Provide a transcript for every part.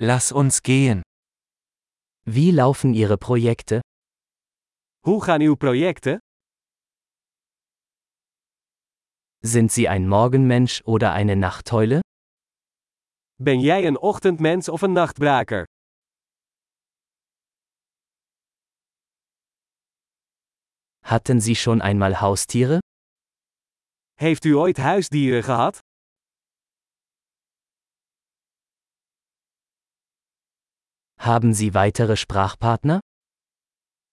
Lass uns gehen. Wie laufen Ihre Projekte? Hoe gaan uw projecten? Sind Sie ein Morgenmensch oder eine Nachteule? Ben jij een ochtendmens of een nachtbraker? Hatten Sie schon einmal Haustiere? Heeft u ooit huisdieren gehad? Haben Sie weitere Sprachpartner?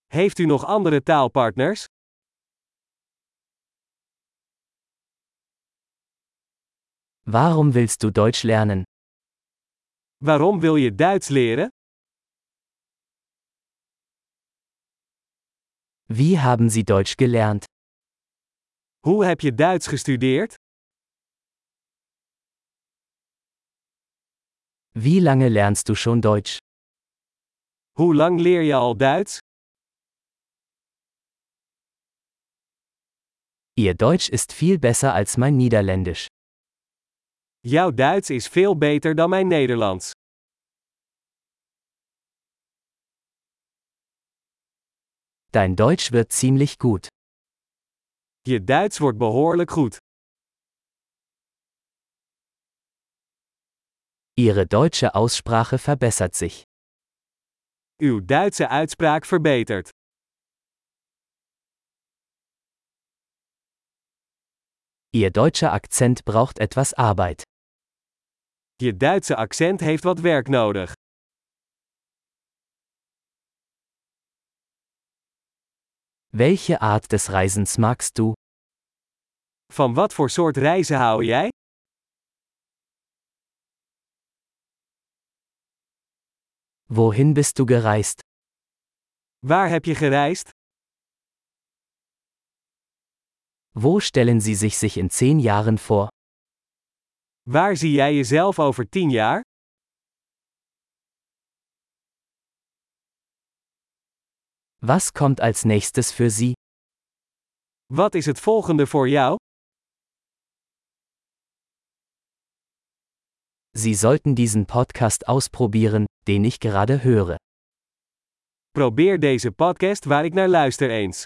Heeft u nog andere taalpartners? Warum willst du Deutsch lernen? Waarom wil je Duits leren? Wie haben Sie Deutsch gelernt? Hoe heb je Duits gestudeerd? Wie lange lernst du schon Deutsch? Hoe lang leer je al Duits? Ihr Deutsch ist viel besser als mein Niederländisch. Jouw Duits is veel beter dan mijn Nederlands. Dein Deutsch wird ziemlich gut. Je Duits wordt behoorlijk goed. Ihre deutsche Aussprache verbessert sich. Uw Duitse uitspraak verbetert. Ihr deutscher Akzent braucht etwas Arbeit. Je Duitse accent heeft wat werk nodig. Welche Art des Reisens magst du? Van wat voor soort reizen hou jij? Wohin bist du gereist? Waar heb je gereisd? Wo stellen Sie sich sich in zehn Jahren vor? Waar zie jij jezelf over tien jaar? Was kommt als nächstes für Sie? Wat is het volgende voor jou? Sie sollten diesen Podcast ausprobieren, den ich gerade höre. Probeer deze podcast waar ik naar luister eens.